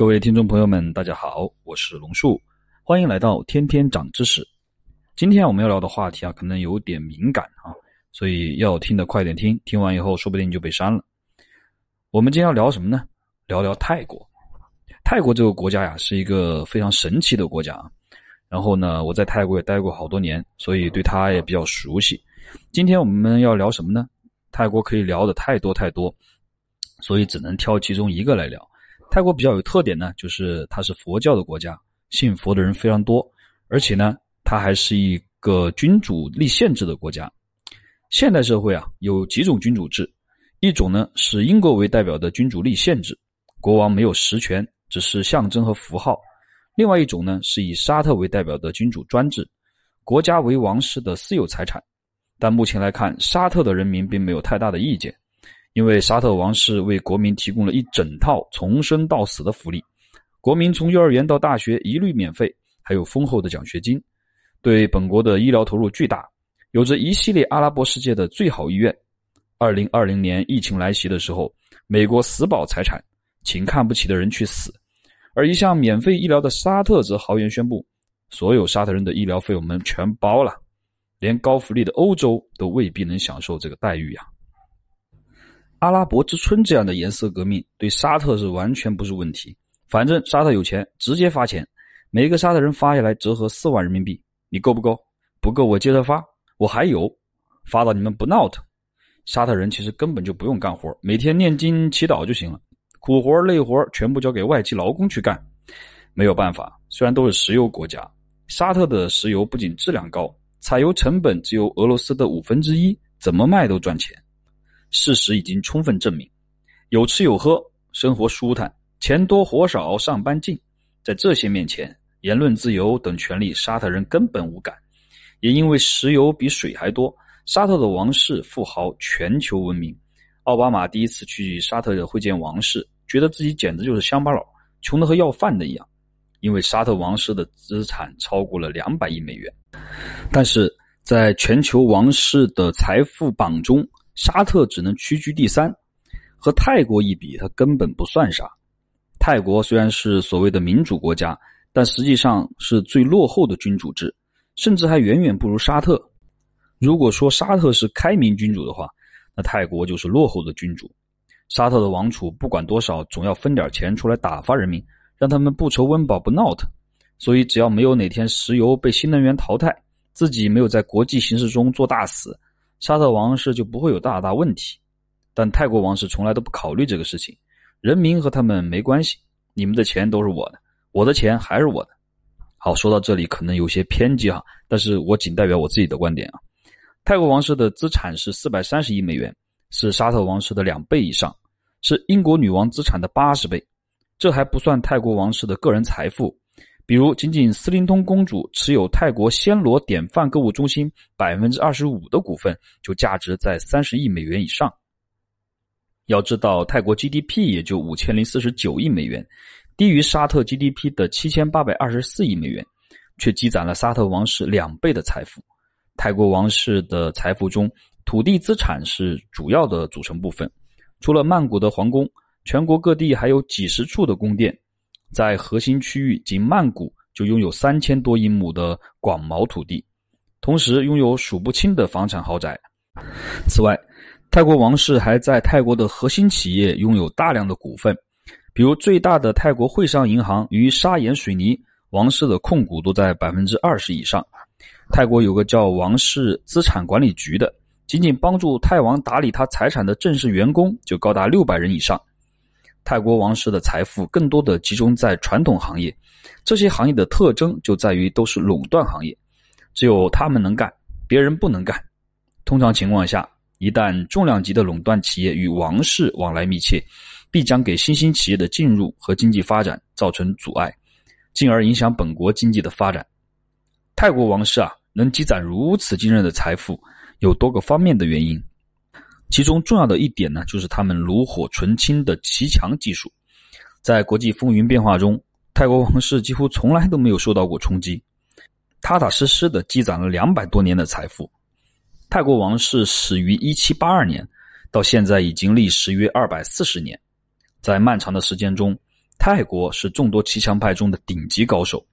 各位听众朋友们，大家好，我是龙树，欢迎来到天天长知识。今天我们要聊的话题啊，可能有点敏感啊，所以要听的快点听，听完以后说不定就被删了。我们今天要聊什么呢？聊聊泰国。泰国这个国家呀，是一个非常神奇的国家啊。然后呢，我在泰国也待过好多年，所以对它也比较熟悉。今天我们要聊什么呢？泰国可以聊的太多太多，所以只能挑其中一个来聊。泰国比较有特点呢，就是它是佛教的国家，信佛的人非常多，而且呢，它还是一个君主立宪制的国家。现代社会啊，有几种君主制，一种呢是英国为代表的君主立宪制，国王没有实权，只是象征和符号。另外一种呢，是以沙特为代表的君主专制，国家为王室的私有财产。但目前来看，沙特的人民并没有太大的意见，因为沙特王室为国民提供了一整套从生到死的福利，国民从幼儿园到大学一律免费，还有丰厚的奖学金，对本国的医疗投入巨大，有着一系列阿拉伯世界的最好医院。二零二零年疫情来袭的时候，美国死保财产，请看不起的人去死。而一向免费医疗的沙特则豪言宣布，所有沙特人的医疗费我们全包了，连高福利的欧洲都未必能享受这个待遇呀。阿拉伯之春这样的颜色革命对沙特是完全不是问题，反正沙特有钱，直接发钱，每个沙特人发下来折合四万人民币，你够不够？不够我接着发，我还有，发到你们不闹腾。沙特人其实根本就不用干活，每天念经祈祷就行了。苦活累活全部交给外籍劳工去干，没有办法。虽然都是石油国家，沙特的石油不仅质量高，采油成本只有俄罗斯的五分之一，怎么卖都赚钱。事实已经充分证明，有吃有喝，生活舒坦，钱多活少，上班近。在这些面前，言论自由等权利，沙特人根本无感。也因为石油比水还多，沙特的王室富豪全球闻名。奥巴马第一次去沙特会见王室，觉得自己简直就是乡巴佬，穷的和要饭的一样。因为沙特王室的资产超过了两百亿美元，但是在全球王室的财富榜中，沙特只能屈居第三，和泰国一比，它根本不算啥。泰国虽然是所谓的民主国家，但实际上是最落后的君主制，甚至还远远不如沙特。如果说沙特是开明君主的话，那泰国就是落后的君主，沙特的王储不管多少，总要分点钱出来打发人民，让他们不愁温饱不闹腾。所以，只要没有哪天石油被新能源淘汰，自己没有在国际形势中做大死，沙特王室就不会有大大问题。但泰国王室从来都不考虑这个事情，人民和他们没关系，你们的钱都是我的，我的钱还是我的。好，说到这里可能有些偏激哈，但是我仅代表我自己的观点啊。泰国王室的资产是四百三十亿美元，是沙特王室的两倍以上，是英国女王资产的八十倍。这还不算泰国王室的个人财富，比如仅仅斯林通公主持有泰国暹罗典范购物中心百分之二十五的股份，就价值在三十亿美元以上。要知道，泰国 GDP 也就五千零四十九亿美元，低于沙特 GDP 的七千八百二十四亿美元，却积攒了沙特王室两倍的财富。泰国王室的财富中，土地资产是主要的组成部分。除了曼谷的皇宫，全国各地还有几十处的宫殿。在核心区域，仅曼谷就拥有三千多英亩的广袤土地，同时拥有数不清的房产豪宅。此外，泰国王室还在泰国的核心企业拥有大量的股份，比如最大的泰国汇商银行与沙岩水泥，王室的控股都在百分之二十以上。泰国有个叫王室资产管理局的，仅仅帮助泰王打理他财产的正式员工就高达六百人以上。泰国王室的财富更多的集中在传统行业，这些行业的特征就在于都是垄断行业，只有他们能干，别人不能干。通常情况下，一旦重量级的垄断企业与王室往来密切，必将给新兴企业的进入和经济发展造成阻碍，进而影响本国经济的发展。泰国王室啊。能积攒如此惊人的财富，有多个方面的原因。其中重要的一点呢，就是他们炉火纯青的骑墙技术。在国际风云变化中，泰国王室几乎从来都没有受到过冲击，踏踏实实的积攒了两百多年的财富。泰国王室始于一七八二年，到现在已经历时约二百四十年。在漫长的时间中，泰国是众多骑墙派中的顶级高手，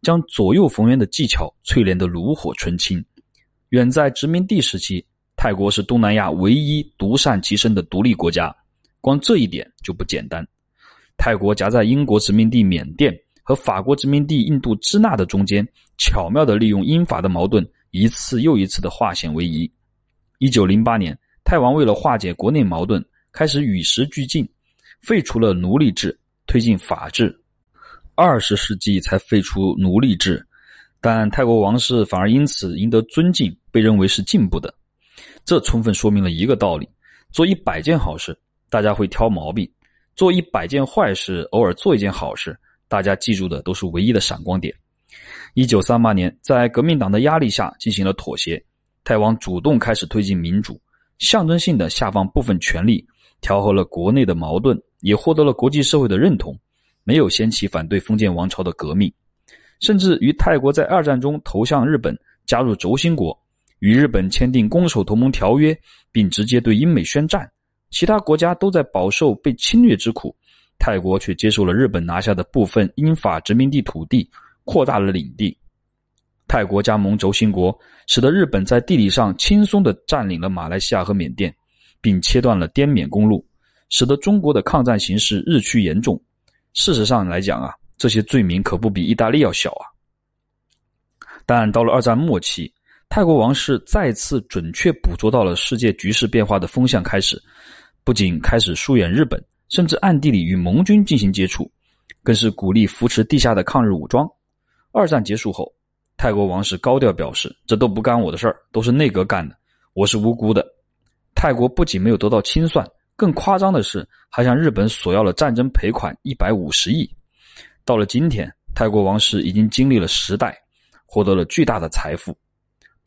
将左右逢源的技巧淬炼得炉火纯青。远在殖民地时期，泰国是东南亚唯一独善其身的独立国家，光这一点就不简单。泰国夹在英国殖民地缅甸和法国殖民地印度支那的中间，巧妙地利用英法的矛盾，一次又一次地化险为夷。一九零八年，泰王为了化解国内矛盾，开始与时俱进，废除了奴隶制，推进法治。二十世纪才废除奴隶制，但泰国王室反而因此赢得尊敬，被认为是进步的。这充分说明了一个道理：做一百件好事，大家会挑毛病。做一百件坏事，偶尔做一件好事，大家记住的都是唯一的闪光点。一九三八年，在革命党的压力下进行了妥协，泰王主动开始推进民主，象征性的下放部分权力，调和了国内的矛盾，也获得了国际社会的认同。没有掀起反对封建王朝的革命，甚至于泰国在二战中投向日本，加入轴心国，与日本签订攻守同盟条约，并直接对英美宣战。其他国家都在饱受被侵略之苦，泰国却接受了日本拿下的部分英法殖民地土地，扩大了领地。泰国加盟轴心国，使得日本在地理上轻松地占领了马来西亚和缅甸，并切断了滇缅公路，使得中国的抗战形势日趋严重。事实上来讲啊，这些罪名可不比意大利要小啊。但到了二战末期，泰国王室再次准确捕捉到了世界局势变化的风向开始。不仅开始疏远日本，甚至暗地里与盟军进行接触，更是鼓励扶持地下的抗日武装。二战结束后，泰国王室高调表示：“这都不干我的事儿，都是内阁干的，我是无辜的。”泰国不仅没有得到清算，更夸张的是，还向日本索要了战争赔款一百五十亿。到了今天，泰国王室已经经历了时代，获得了巨大的财富，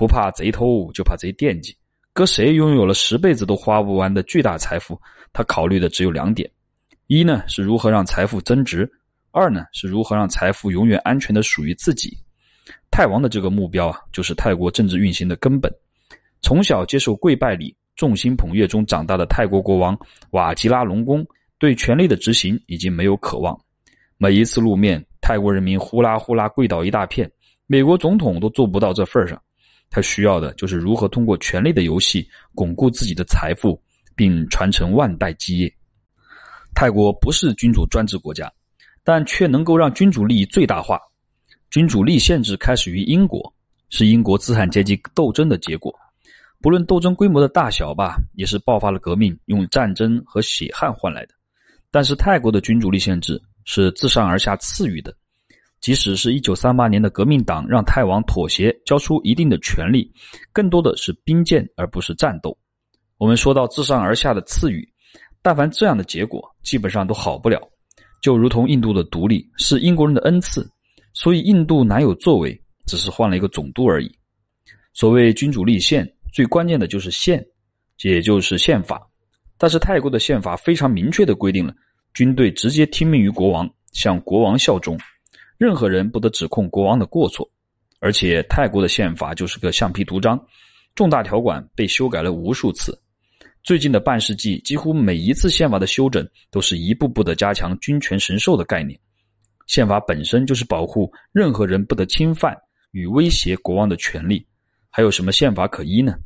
不怕贼偷，就怕贼惦记。搁谁拥有了十辈子都花不完的巨大财富，他考虑的只有两点：一呢是如何让财富增值；二呢是如何让财富永远安全的属于自己。泰王的这个目标啊，就是泰国政治运行的根本。从小接受跪拜礼、众星捧月中长大的泰国国王瓦吉拉隆功，对权力的执行已经没有渴望。每一次露面，泰国人民呼啦呼啦跪倒一大片，美国总统都做不到这份上。他需要的就是如何通过权力的游戏巩固自己的财富，并传承万代基业。泰国不是君主专制国家，但却能够让君主利益最大化。君主立宪制开始于英国，是英国资产阶级斗争的结果。不论斗争规模的大小吧，也是爆发了革命，用战争和血汗换来的。但是泰国的君主立宪制是自上而下赐予的。即使是一九三八年的革命党让泰王妥协，交出一定的权利，更多的是兵谏而不是战斗。我们说到自上而下的赐予，但凡这样的结果，基本上都好不了。就如同印度的独立是英国人的恩赐，所以印度难有作为，只是换了一个总督而已。所谓君主立宪，最关键的就是宪，也就是宪法。但是泰国的宪法非常明确的规定了，军队直接听命于国王，向国王效忠。任何人不得指控国王的过错，而且泰国的宪法就是个橡皮图章，重大条款被修改了无数次。最近的半世纪，几乎每一次宪法的修整都是一步步的加强君权神授的概念。宪法本身就是保护任何人不得侵犯与威胁国王的权利，还有什么宪法可依呢？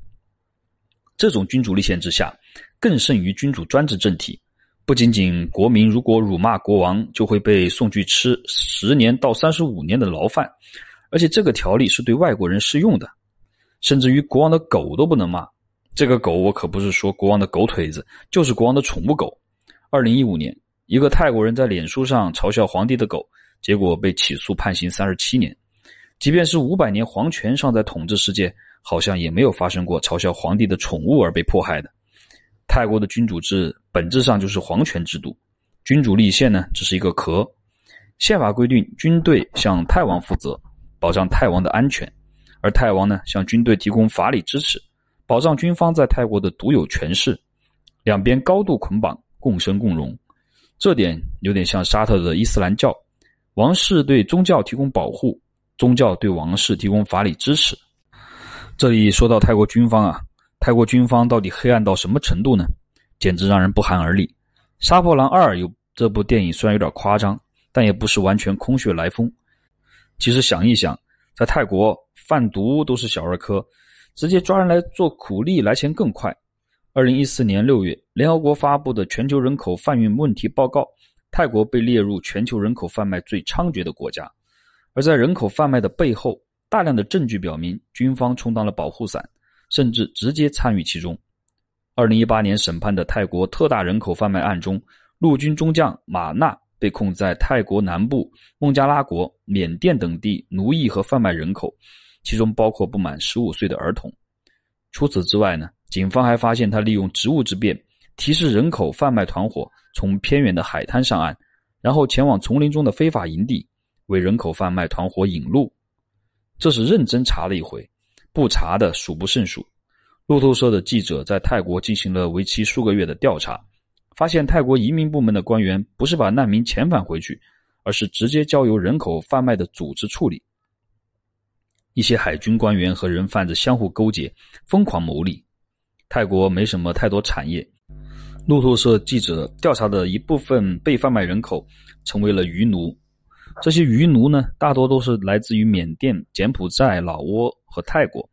这种君主立宪之下，更胜于君主专制政体。不仅仅国民如果辱骂国王，就会被送去吃十年到三十五年的牢饭，而且这个条例是对外国人适用的，甚至于国王的狗都不能骂。这个狗我可不是说国王的狗腿子，就是国王的宠物狗。二零一五年，一个泰国人在脸书上嘲笑皇帝的狗，结果被起诉判刑三十七年。即便是五百年皇权尚在统治世界，好像也没有发生过嘲笑皇帝的宠物而被迫害的。泰国的君主制本质上就是皇权制度，君主立宪呢只是一个壳。宪法规定军队向泰王负责，保障泰王的安全，而泰王呢向军队提供法理支持，保障军方在泰国的独有权势。两边高度捆绑，共生共荣。这点有点像沙特的伊斯兰教，王室对宗教提供保护，宗教对王室提供法理支持。这里说到泰国军方啊。泰国军方到底黑暗到什么程度呢？简直让人不寒而栗。《杀破狼二》有这部电影虽然有点夸张，但也不是完全空穴来风。其实想一想，在泰国贩毒都是小儿科，直接抓人来做苦力来钱更快。二零一四年六月，联合国发布的全球人口贩运问题报告，泰国被列入全球人口贩卖最猖獗的国家。而在人口贩卖的背后，大量的证据表明，军方充当了保护伞，甚至直接参与其中。二零一八年审判的泰国特大人口贩卖案中，陆军中将马纳被控在泰国南部、孟加拉国、缅甸等地奴役和贩卖人口，其中包括不满十五岁的儿童。除此之外呢？警方还发现他利用职务之便，提示人口贩卖团伙从偏远的海滩上岸，然后前往丛林中的非法营地，为人口贩卖团伙引路。这是认真查了一回，不查的数不胜数。路透社的记者在泰国进行了为期数个月的调查，发现泰国移民部门的官员不是把难民遣返回去，而是直接交由人口贩卖的组织处理。一些海军官员和人贩子相互勾结，疯狂牟利。泰国没什么太多产业。路透社记者调查的一部分被贩卖人口成为了鱼奴。这些鱼奴呢，大多都是来自于缅甸、柬埔寨、老挝和泰国。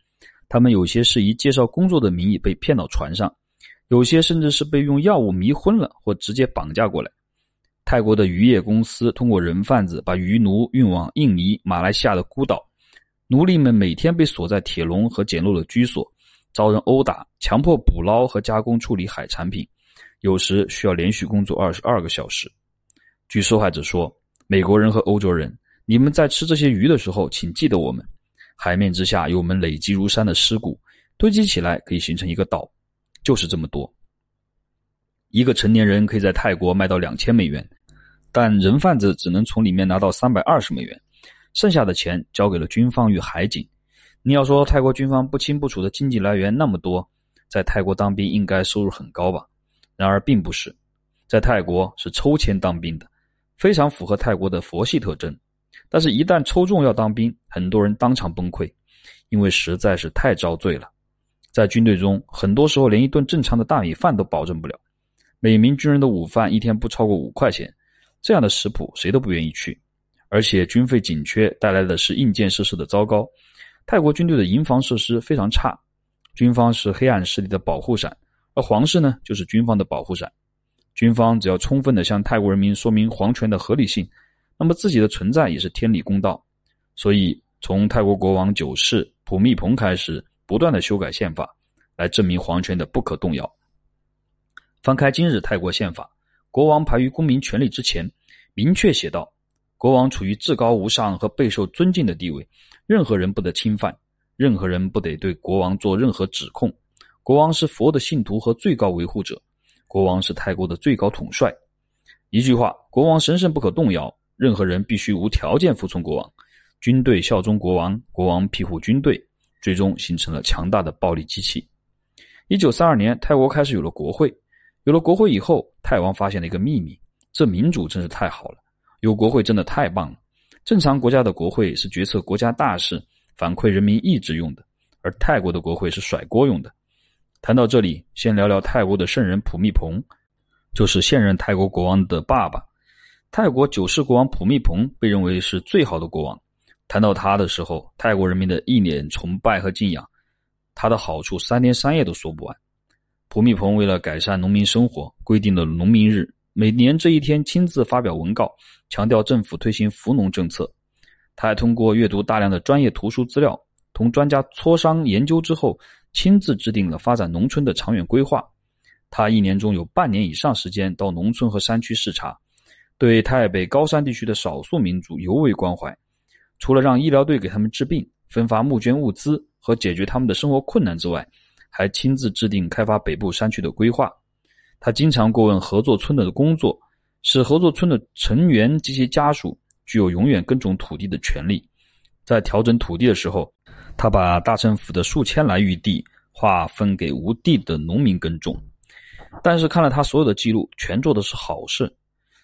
他们有些是以介绍工作的名义被骗到船上，有些甚至是被用药物迷昏了或直接绑架过来。泰国的渔业公司通过人贩子把渔奴运往印尼、马来西亚的孤岛，奴隶们每天被锁在铁笼和简陋的居所。遭人殴打，强迫捕捞和加工处理海产品，有时需要连续工作二十二个小时。据受害者说：“美国人和欧洲人，你们在吃这些鱼的时候，请记得我们。海面之下有我们累积如山的尸骨，堆积起来可以形成一个岛，就是这么多。一个成年人可以在泰国卖到两千美元，但人贩子只能从里面拿到三百二十美元，剩下的钱交给了军方与海警。”你要说泰国军方不清不楚的经济来源那么多，在泰国当兵应该收入很高吧？然而并不是，在泰国是抽签当兵的，非常符合泰国的佛系特征。但是，一旦抽中要当兵，很多人当场崩溃，因为实在是太遭罪了。在军队中，很多时候连一顿正常的大米饭都保证不了，每名军人的午饭一天不超过五块钱，这样的食谱谁都不愿意去。而且军费紧缺带来的是硬件设施的糟糕。泰国军队的营房设施非常差，军方是黑暗势力的保护伞，而皇室呢就是军方的保护伞。军方只要充分的向泰国人民说明皇权的合理性，那么自己的存在也是天理公道。所以，从泰国国王九世普密蓬开始，不断的修改宪法，来证明皇权的不可动摇。翻开今日泰国宪法，国王排于公民权利之前，明确写道：国王处于至高无上和备受尊敬的地位。任何人不得侵犯，任何人不得对国王做任何指控。国王是佛的信徒和最高维护者，国王是泰国的最高统帅。一句话，国王神圣不可动摇，任何人必须无条件服从国王。军队效忠国王，国王庇护军队，最终形成了强大的暴力机器。一九三二年，泰国开始有了国会。有了国会以后，泰王发现了一个秘密：这民主真是太好了，有国会真的太棒了。正常国家的国会是决策国家大事、反馈人民意志用的，而泰国的国会是甩锅用的。谈到这里，先聊聊泰国的圣人普密蓬，就是现任泰国国王的爸爸。泰国九世国王普密蓬被认为是最好的国王。谈到他的时候，泰国人民的一脸崇拜和敬仰，他的好处三天三夜都说不完。普密蓬为了改善农民生活，规定了农民日。每年这一天亲自发表文告，强调政府推行扶农政策。他还通过阅读大量的专业图书资料，同专家磋商研究之后，亲自制定了发展农村的长远规划。他一年中有半年以上时间到农村和山区视察，对泰北高山地区的少数民族尤为关怀。除了让医疗队给他们治病、分发募捐物资和解决他们的生活困难之外，还亲自制定开发北部山区的规划。他经常过问合作村的工作，使合作村的成员及其家属具有永远耕种土地的权利。在调整土地的时候，他把大政府的数千来余地划分给无地的农民耕种。但是看了他所有的记录，全做的是好事。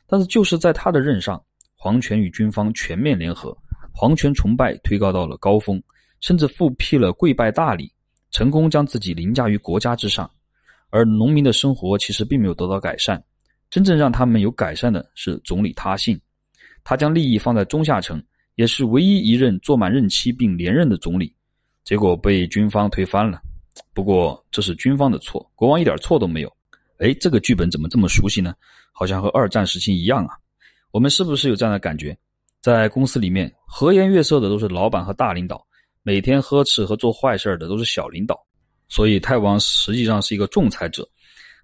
但是就是在他的任上，皇权与军方全面联合，皇权崇拜推高到了高峰，甚至复辟了跪拜大礼，成功将自己凌驾于国家之上。而农民的生活其实并没有得到改善，真正让他们有改善的是总理他信。他将利益放在中下层，也是唯一一任做满任期并连任的总理，结果被军方推翻了。不过这是军方的错，国王一点错都没有。哎，这个剧本怎么这么熟悉呢？好像和二战时期一样啊。我们是不是有这样的感觉？在公司里面，和颜悦色的都是老板和大领导，每天呵斥和做坏事的都是小领导。所以，泰王实际上是一个仲裁者。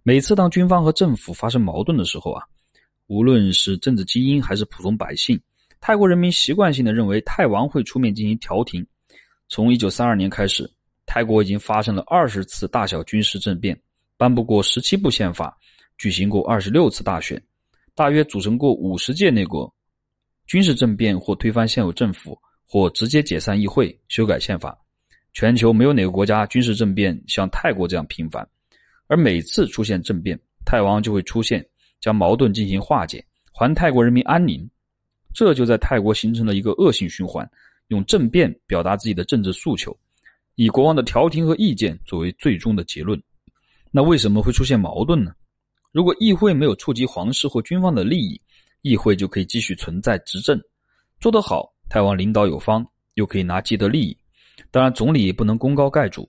每次当军方和政府发生矛盾的时候啊，无论是政治精英还是普通百姓，泰国人民习惯性的认为泰王会出面进行调停。从一九三二年开始，泰国已经发生了二十次大小军事政变，颁布过十七部宪法，举行过二十六次大选，大约组成过五十届内阁。军事政变或推翻现有政府，或直接解散议会、修改宪法。全球没有哪个国家军事政变像泰国这样频繁。而每次出现政变，泰王就会出现，将矛盾进行化解，还泰国人民安宁。这就在泰国形成了一个恶性循环，用政变表达自己的政治诉求，以国王的调停和意见作为最终的结论。那为什么会出现矛盾呢？如果议会没有触及皇室或军方的利益，议会就可以继续存在执政，做得好，泰王领导有方，又可以拿既得利益。当然，总理不能功高盖主。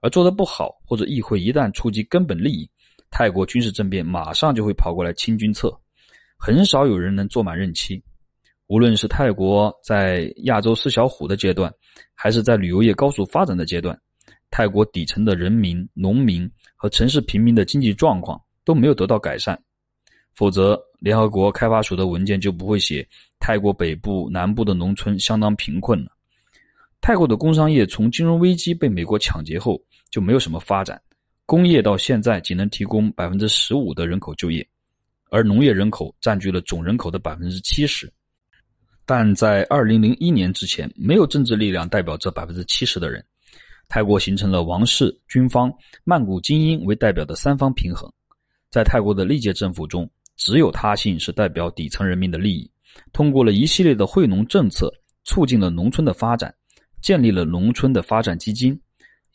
而做得不好，或者议会一旦触及根本利益，泰国军事政变马上就会跑过来清军策，很少有人能做满任期。无论是泰国在亚洲四小虎的阶段，还是在旅游业高速发展的阶段，泰国底层的人民、农民和城市平民的经济状况都没有得到改善。否则，联合国开发署的文件就不会写泰国北部、南部的农村相当贫困了。泰国的工商业从金融危机被美国抢劫后。就没有什么发展，工业到现在仅能提供百分之十五的人口就业，而农业人口占据了总人口的百分之七十。但在二零零一年之前，没有政治力量代表这百分之七十的人。泰国形成了王室、军方、曼谷精英为代表的三方平衡。在泰国的历届政府中，只有他信是代表底层人民的利益，通过了一系列的惠农政策，促进了农村的发展，建立了农村的发展基金。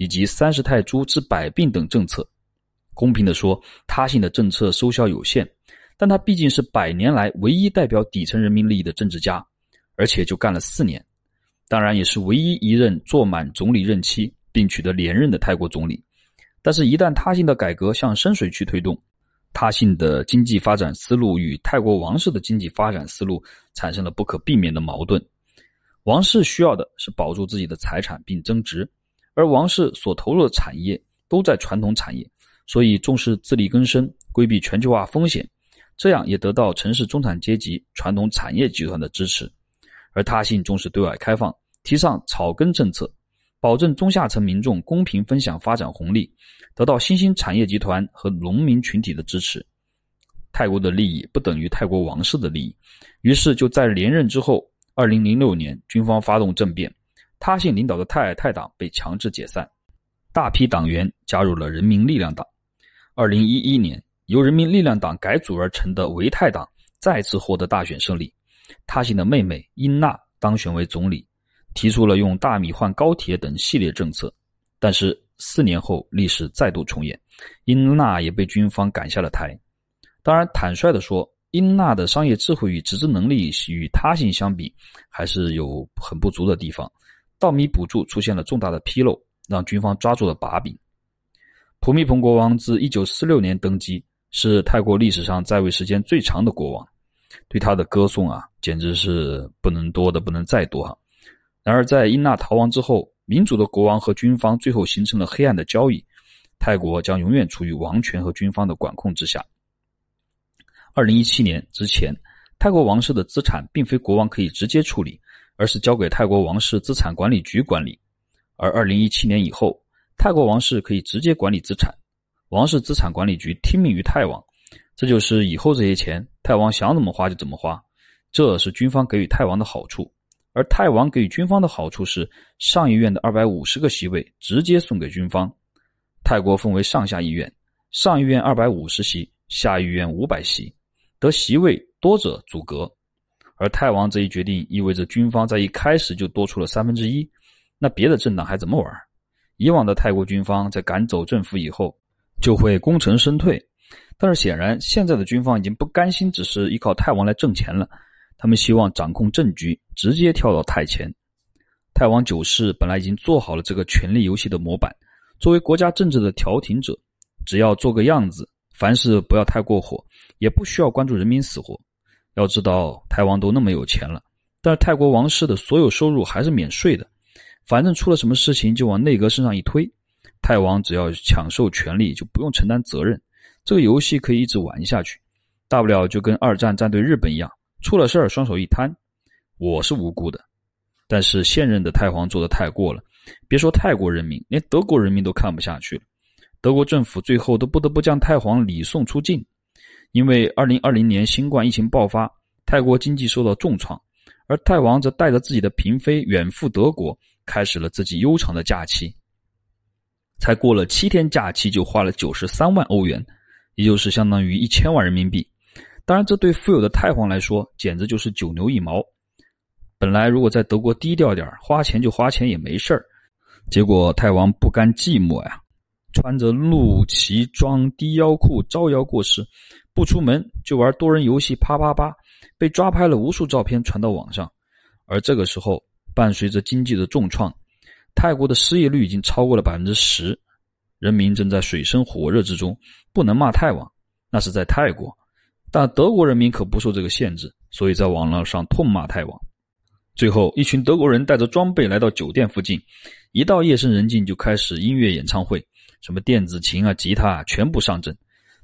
以及三十泰铢治百病等政策，公平地说，他信的政策收效有限，但他毕竟是百年来唯一代表底层人民利益的政治家，而且就干了四年，当然也是唯一一任坐满总理任期并取得连任的泰国总理。但是，一旦他信的改革向深水区推动，他信的经济发展思路与泰国王室的经济发展思路产生了不可避免的矛盾。王室需要的是保住自己的财产并增值。而王室所投入的产业都在传统产业，所以重视自力更生，规避全球化风险，这样也得到城市中产阶级传统产业集团的支持。而他信重视对外开放，提倡草根政策，保证中下层民众公平分享发展红利，得到新兴产业集团和农民群体的支持。泰国的利益不等于泰国王室的利益，于是就在连任之后，二零零六年军方发动政变。他信领导的泰尔泰党被强制解散，大批党员加入了人民力量党。二零一一年，由人民力量党改组而成的维泰党再次获得大选胜利，他信的妹妹英娜当选为总理，提出了用大米换高铁等系列政策。但是四年后，历史再度重演，英纳也被军方赶下了台。当然，坦率地说，英纳的商业智慧与执政能力与他性相比，还是有很不足的地方。稻米补助出现了重大的纰漏，让军方抓住了把柄。普密蓬国王自1946年登基，是泰国历史上在位时间最长的国王，对他的歌颂啊，简直是不能多的不能再多哈。然而，在英纳逃亡之后，民主的国王和军方最后形成了黑暗的交易，泰国将永远处于王权和军方的管控之下。2017年之前，泰国王室的资产并非国王可以直接处理。而是交给泰国王室资产管理局管理，而二零一七年以后，泰国王室可以直接管理资产，王室资产管理局听命于泰王，这就是以后这些钱，泰王想怎么花就怎么花，这是军方给予泰王的好处，而泰王给予军方的好处是上议院的二百五十个席位直接送给军方，泰国分为上下议院，上议院二百五十席，下议院五百席，得席位多者组阁。而泰王这一决定意味着军方在一开始就多出了三分之一，那别的政党还怎么玩？以往的泰国军方在赶走政府以后，就会功成身退，但是显然现在的军方已经不甘心只是依靠泰王来挣钱了，他们希望掌控政局，直接跳到太前。太王九世本来已经做好了这个权力游戏的模板，作为国家政治的调停者，只要做个样子，凡事不要太过火，也不需要关注人民死活。要知道，太王都那么有钱了，但是泰国王室的所有收入还是免税的，反正出了什么事情就往内阁身上一推，太王只要享受权力就不用承担责任，这个游戏可以一直玩下去，大不了就跟二战战队日本一样，出了事儿双手一摊，我是无辜的。但是现任的太皇做的太过了，别说泰国人民，连德国人民都看不下去了。德国政府最后都不得不将太皇礼送出境，因为二零二零年新冠疫情爆发，泰国经济受到重创，而太王则带着自己的嫔妃远赴德国，开始了自己悠长的假期。才过了七天假期，就花了九十三万欧元，也就是相当于一千万人民币。当然，这对富有的太皇来说，简直就是九牛一毛。本来如果在德国低调点花钱就花钱也没事儿，结果太王不甘寂寞呀，穿着露脐装、低腰裤招摇过市，不出门就玩多人游戏，啪啪啪，被抓拍了无数照片传到网上。而这个时候，伴随着经济的重创，泰国的失业率已经超过了百分之十，人民正在水深火热之中，不能骂太王，那是在泰国，但德国人民可不受这个限制，所以在网络上痛骂泰王。最后，一群德国人带着装备来到酒店附近，一到夜深人静就开始音乐演唱会，什么电子琴啊、吉他啊全部上阵。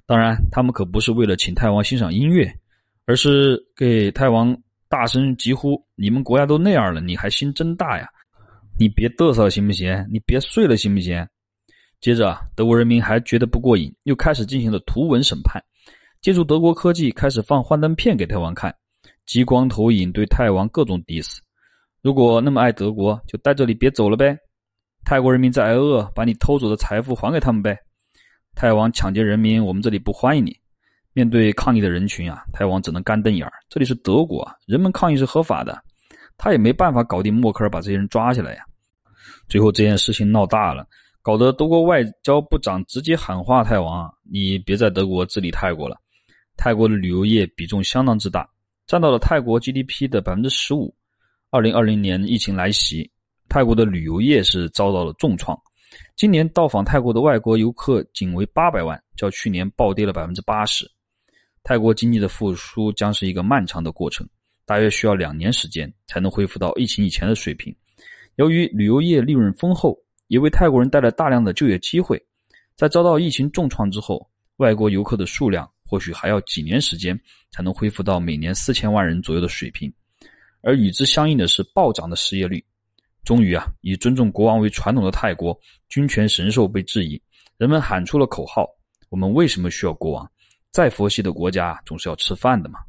当然，他们可不是为了请泰王欣赏音乐，而是给泰王大声疾呼：“你们国家都那样了，你还心真大呀？你别嘚瑟了行不行？你别睡了行不行？”接着，德国人民还觉得不过瘾，又开始进行了图文审判，借助德国科技开始放幻灯片给泰王看，激光投影对泰王各种 diss。如果那么爱德国，就待这里别走了呗。泰国人民在挨饿，把你偷走的财富还给他们呗。泰王抢劫人民，我们这里不欢迎你。面对抗议的人群啊，泰王只能干瞪眼这里是德国，人们抗议是合法的，他也没办法搞定默克尔把这些人抓起来呀。最后这件事情闹大了，搞得德国外交部长直接喊话泰王：“你别在德国治理泰国了。”泰国的旅游业比重相当之大，占到了泰国 GDP 的百分之十五。二零二零年疫情来袭，泰国的旅游业是遭到了重创。今年到访泰国的外国游客仅为八百万，较去年暴跌了百分之八十。泰国经济的复苏将是一个漫长的过程，大约需要两年时间才能恢复到疫情以前的水平。由于旅游业利润丰厚，也为泰国人带来大量的就业机会。在遭到疫情重创之后，外国游客的数量或许还要几年时间才能恢复到每年四千万人左右的水平。而与之相应的是暴涨的失业率。终于啊，以尊重国王为传统的泰国，君权神授被质疑，人们喊出了口号：“我们为什么需要国王？再佛系的国家总是要吃饭的嘛。”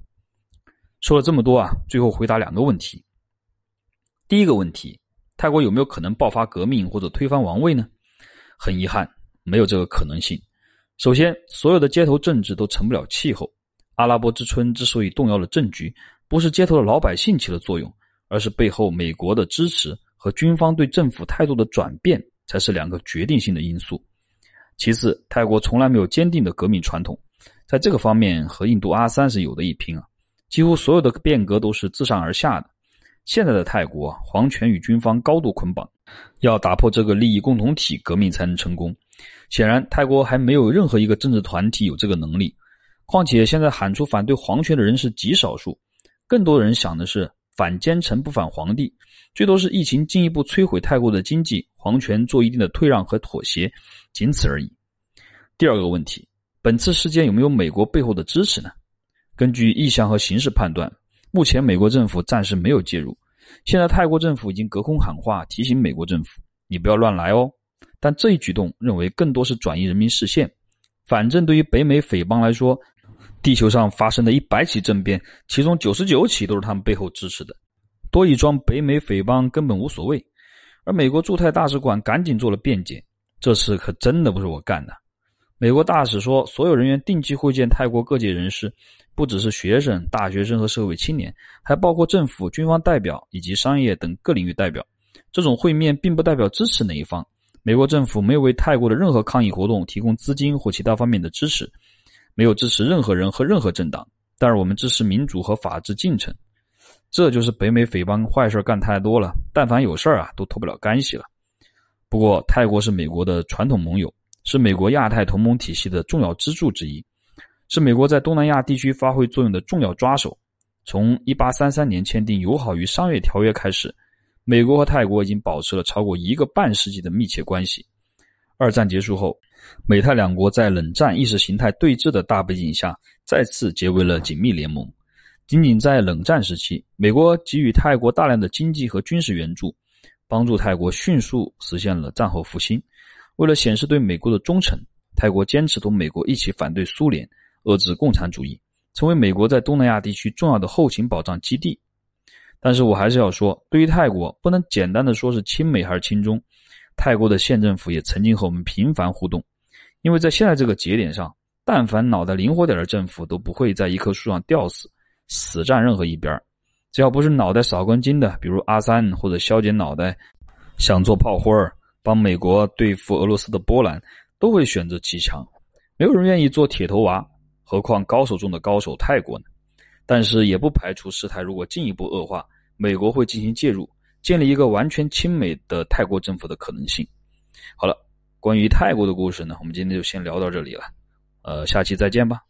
说了这么多啊，最后回答两个问题。第一个问题，泰国有没有可能爆发革命或者推翻王位呢？很遗憾，没有这个可能性。首先，所有的街头政治都成不了气候。阿拉伯之春之所以动摇了政局。不是街头的老百姓起了作用，而是背后美国的支持和军方对政府态度的转变才是两个决定性的因素。其次，泰国从来没有坚定的革命传统，在这个方面和印度阿三是有的一拼啊。几乎所有的变革都是自上而下的。现在的泰国，皇权与军方高度捆绑，要打破这个利益共同体，革命才能成功。显然，泰国还没有任何一个政治团体有这个能力。况且，现在喊出反对皇权的人是极少数。更多人想的是反奸臣不反皇帝，最多是疫情进一步摧毁泰国的经济，皇权做一定的退让和妥协，仅此而已。第二个问题，本次事件有没有美国背后的支持呢？根据意向和形势判断，目前美国政府暂时没有介入。现在泰国政府已经隔空喊话，提醒美国政府：“你不要乱来哦。”但这一举动认为更多是转移人民视线。反正对于北美匪帮来说，地球上发生的一百起政变，其中九十九起都是他们背后支持的，多一桩北美匪帮根本无所谓。而美国驻泰大使馆赶紧做了辩解：“这事可真的不是我干的。”美国大使说：“所有人员定期会见泰国各界人士，不只是学生、大学生和社会青年，还包括政府、军方代表以及商业等各领域代表。这种会面并不代表支持哪一方。美国政府没有为泰国的任何抗议活动提供资金或其他方面的支持。”没有支持任何人和任何政党，但是我们支持民主和法治进程。这就是北美匪帮坏事干太多了，但凡有事儿啊，都脱不了干系了。不过，泰国是美国的传统盟友，是美国亚太同盟体系的重要支柱之一，是美国在东南亚地区发挥作用的重要抓手。从1833年签订友好与商业条约开始，美国和泰国已经保持了超过一个半世纪的密切关系。二战结束后，美泰两国在冷战意识形态对峙的大背景下，再次结为了紧密联盟。仅仅在冷战时期，美国给予泰国大量的经济和军事援助。帮助泰国迅速实现了战后复兴。为了显示对美国的忠诚，泰国坚持同美国一起反对苏联，遏制共产主义，成为美国在东南亚地区重要的后勤保障基地。但是我还是要说，对于泰国，不能简单的说是亲美还是亲中。泰国的县政府也曾经和我们频繁互动，因为在现在这个节点上，但凡脑袋灵活点的政府都不会在一棵树上吊死，死站任何一边只要不是脑袋少根筋的，比如阿三或者削尖脑袋想做炮灰儿，帮美国对付俄罗斯的波兰，都会选择骑墙。没有人愿意做铁头娃，何况高手中的高手泰国呢？但是也不排除事态如果进一步恶化，美国会进行介入，建立一个完全亲美的泰国政府的可能性。好了，关于泰国的故事呢，我们今天就先聊到这里了。呃，下期再见吧。